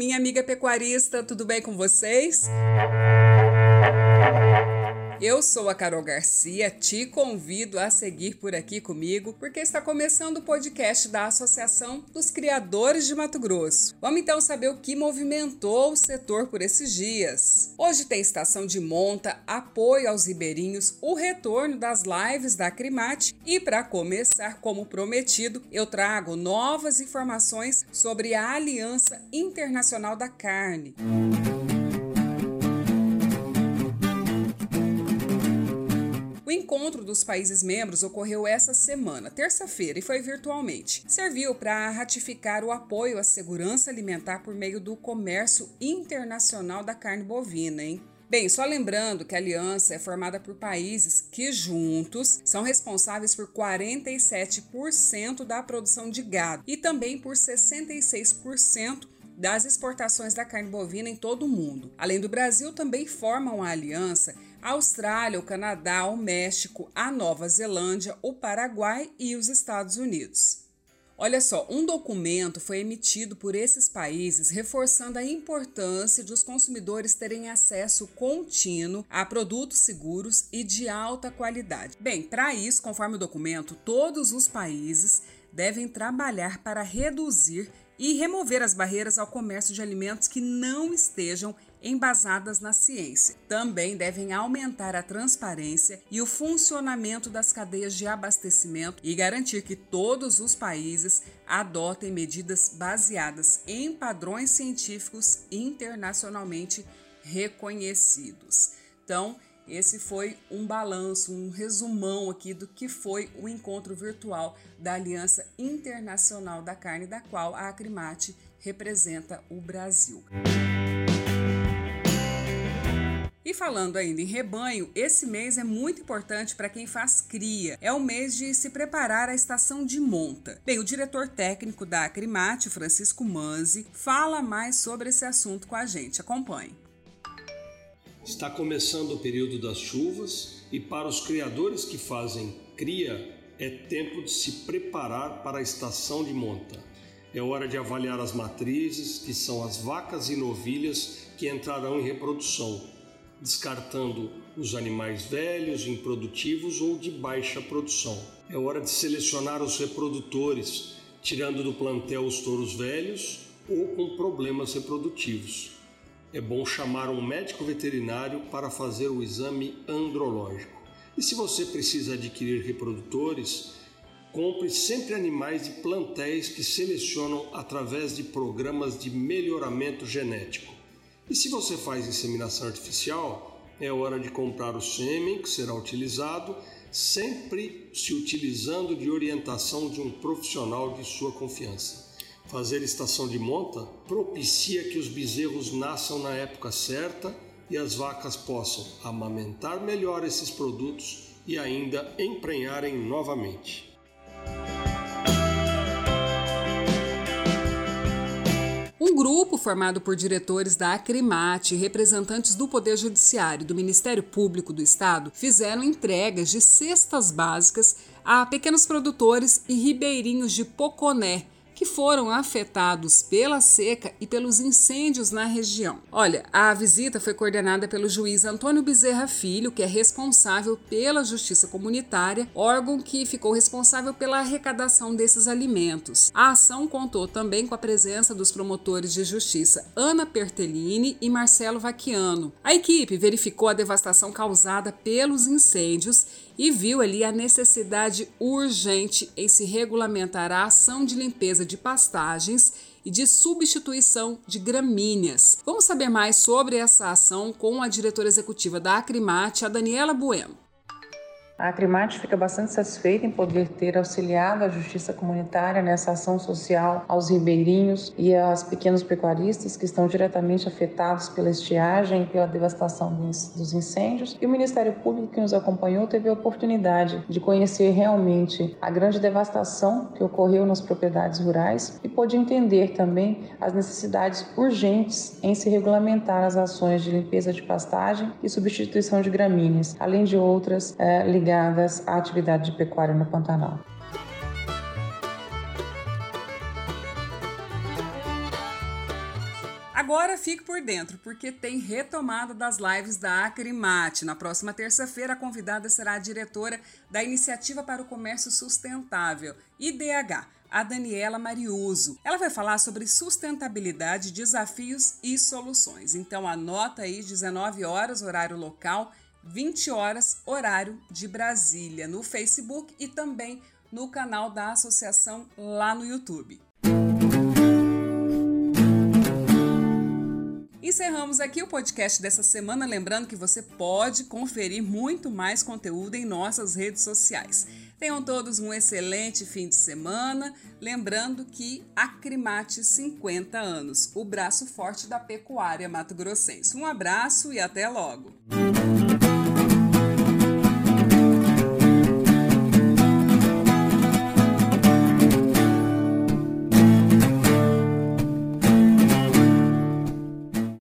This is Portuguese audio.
minha amiga pecuarista, tudo bem com vocês? Eu sou a Carol Garcia, te convido a seguir por aqui comigo, porque está começando o podcast da Associação dos Criadores de Mato Grosso. Vamos então saber o que movimentou o setor por esses dias. Hoje tem estação de monta, apoio aos ribeirinhos, o retorno das lives da Acrimate e, para começar, como prometido, eu trago novas informações sobre a Aliança Internacional da Carne. Música O encontro dos países membros ocorreu essa semana, terça-feira, e foi virtualmente. Serviu para ratificar o apoio à segurança alimentar por meio do comércio internacional da carne bovina, hein? Bem, só lembrando que a aliança é formada por países que juntos são responsáveis por 47% da produção de gado e também por 66% das exportações da carne bovina em todo o mundo. Além do Brasil, também formam a aliança Austrália, o Canadá, o México, a Nova Zelândia, o Paraguai e os Estados Unidos. Olha só, um documento foi emitido por esses países reforçando a importância de os consumidores terem acesso contínuo a produtos seguros e de alta qualidade. Bem, para isso, conforme o documento, todos os países devem trabalhar para reduzir e remover as barreiras ao comércio de alimentos que não estejam embasadas na ciência. Também devem aumentar a transparência e o funcionamento das cadeias de abastecimento e garantir que todos os países adotem medidas baseadas em padrões científicos internacionalmente reconhecidos. Então, esse foi um balanço, um resumão aqui do que foi o encontro virtual da Aliança Internacional da Carne, da qual a Acrimate representa o Brasil. E falando ainda em rebanho, esse mês é muito importante para quem faz cria. É o mês de se preparar a estação de monta. Bem, o diretor técnico da Acrimate, Francisco Manzi, fala mais sobre esse assunto com a gente. Acompanhe. Está começando o período das chuvas e para os criadores que fazem cria é tempo de se preparar para a estação de monta. É hora de avaliar as matrizes, que são as vacas e novilhas que entrarão em reprodução descartando os animais velhos, improdutivos ou de baixa produção. É hora de selecionar os reprodutores, tirando do plantel os touros velhos ou com problemas reprodutivos. É bom chamar um médico veterinário para fazer o exame andrológico. E se você precisa adquirir reprodutores, compre sempre animais de plantéis que selecionam através de programas de melhoramento genético. E se você faz inseminação artificial, é hora de comprar o sêmen que será utilizado, sempre se utilizando de orientação de um profissional de sua confiança. Fazer estação de monta propicia que os bezerros nasçam na época certa e as vacas possam amamentar melhor esses produtos e ainda emprenharem novamente. grupo formado por diretores da Acrimate e representantes do Poder Judiciário e do Ministério Público do Estado fizeram entregas de cestas básicas a pequenos produtores e ribeirinhos de Poconé, que foram afetados pela seca e pelos incêndios na região. Olha, a visita foi coordenada pelo juiz Antônio Bezerra Filho, que é responsável pela Justiça Comunitária, órgão que ficou responsável pela arrecadação desses alimentos. A ação contou também com a presença dos promotores de justiça Ana Pertellini e Marcelo Vaquiano. A equipe verificou a devastação causada pelos incêndios e viu ali a necessidade urgente em se regulamentar a ação de limpeza de pastagens e de substituição de gramíneas. Vamos saber mais sobre essa ação com a diretora executiva da Acrimate, a Daniela Bueno. A Acrimate fica bastante satisfeita em poder ter auxiliado a Justiça Comunitária nessa ação social aos ribeirinhos e aos pequenos pecuaristas que estão diretamente afetados pela estiagem e pela devastação dos incêndios. E o Ministério Público que nos acompanhou teve a oportunidade de conhecer realmente a grande devastação que ocorreu nas propriedades rurais e pôde entender também as necessidades urgentes em se regulamentar as ações de limpeza de pastagem e substituição de gramíneas, além de outras é, ligadas ligadas à atividade de pecuária no Pantanal. Agora fique por dentro, porque tem retomada das lives da Acrimate. Na próxima terça-feira, a convidada será a diretora da Iniciativa para o Comércio Sustentável, IDH, a Daniela Mariuso. Ela vai falar sobre sustentabilidade, desafios e soluções. Então anota aí 19 horas horário local, 20 horas horário de Brasília, no Facebook e também no canal da associação lá no YouTube. Encerramos aqui o podcast dessa semana, lembrando que você pode conferir muito mais conteúdo em nossas redes sociais. Tenham todos um excelente fim de semana, lembrando que Acrimate 50 anos, o braço forte da pecuária mato-grossense. Um abraço e até logo!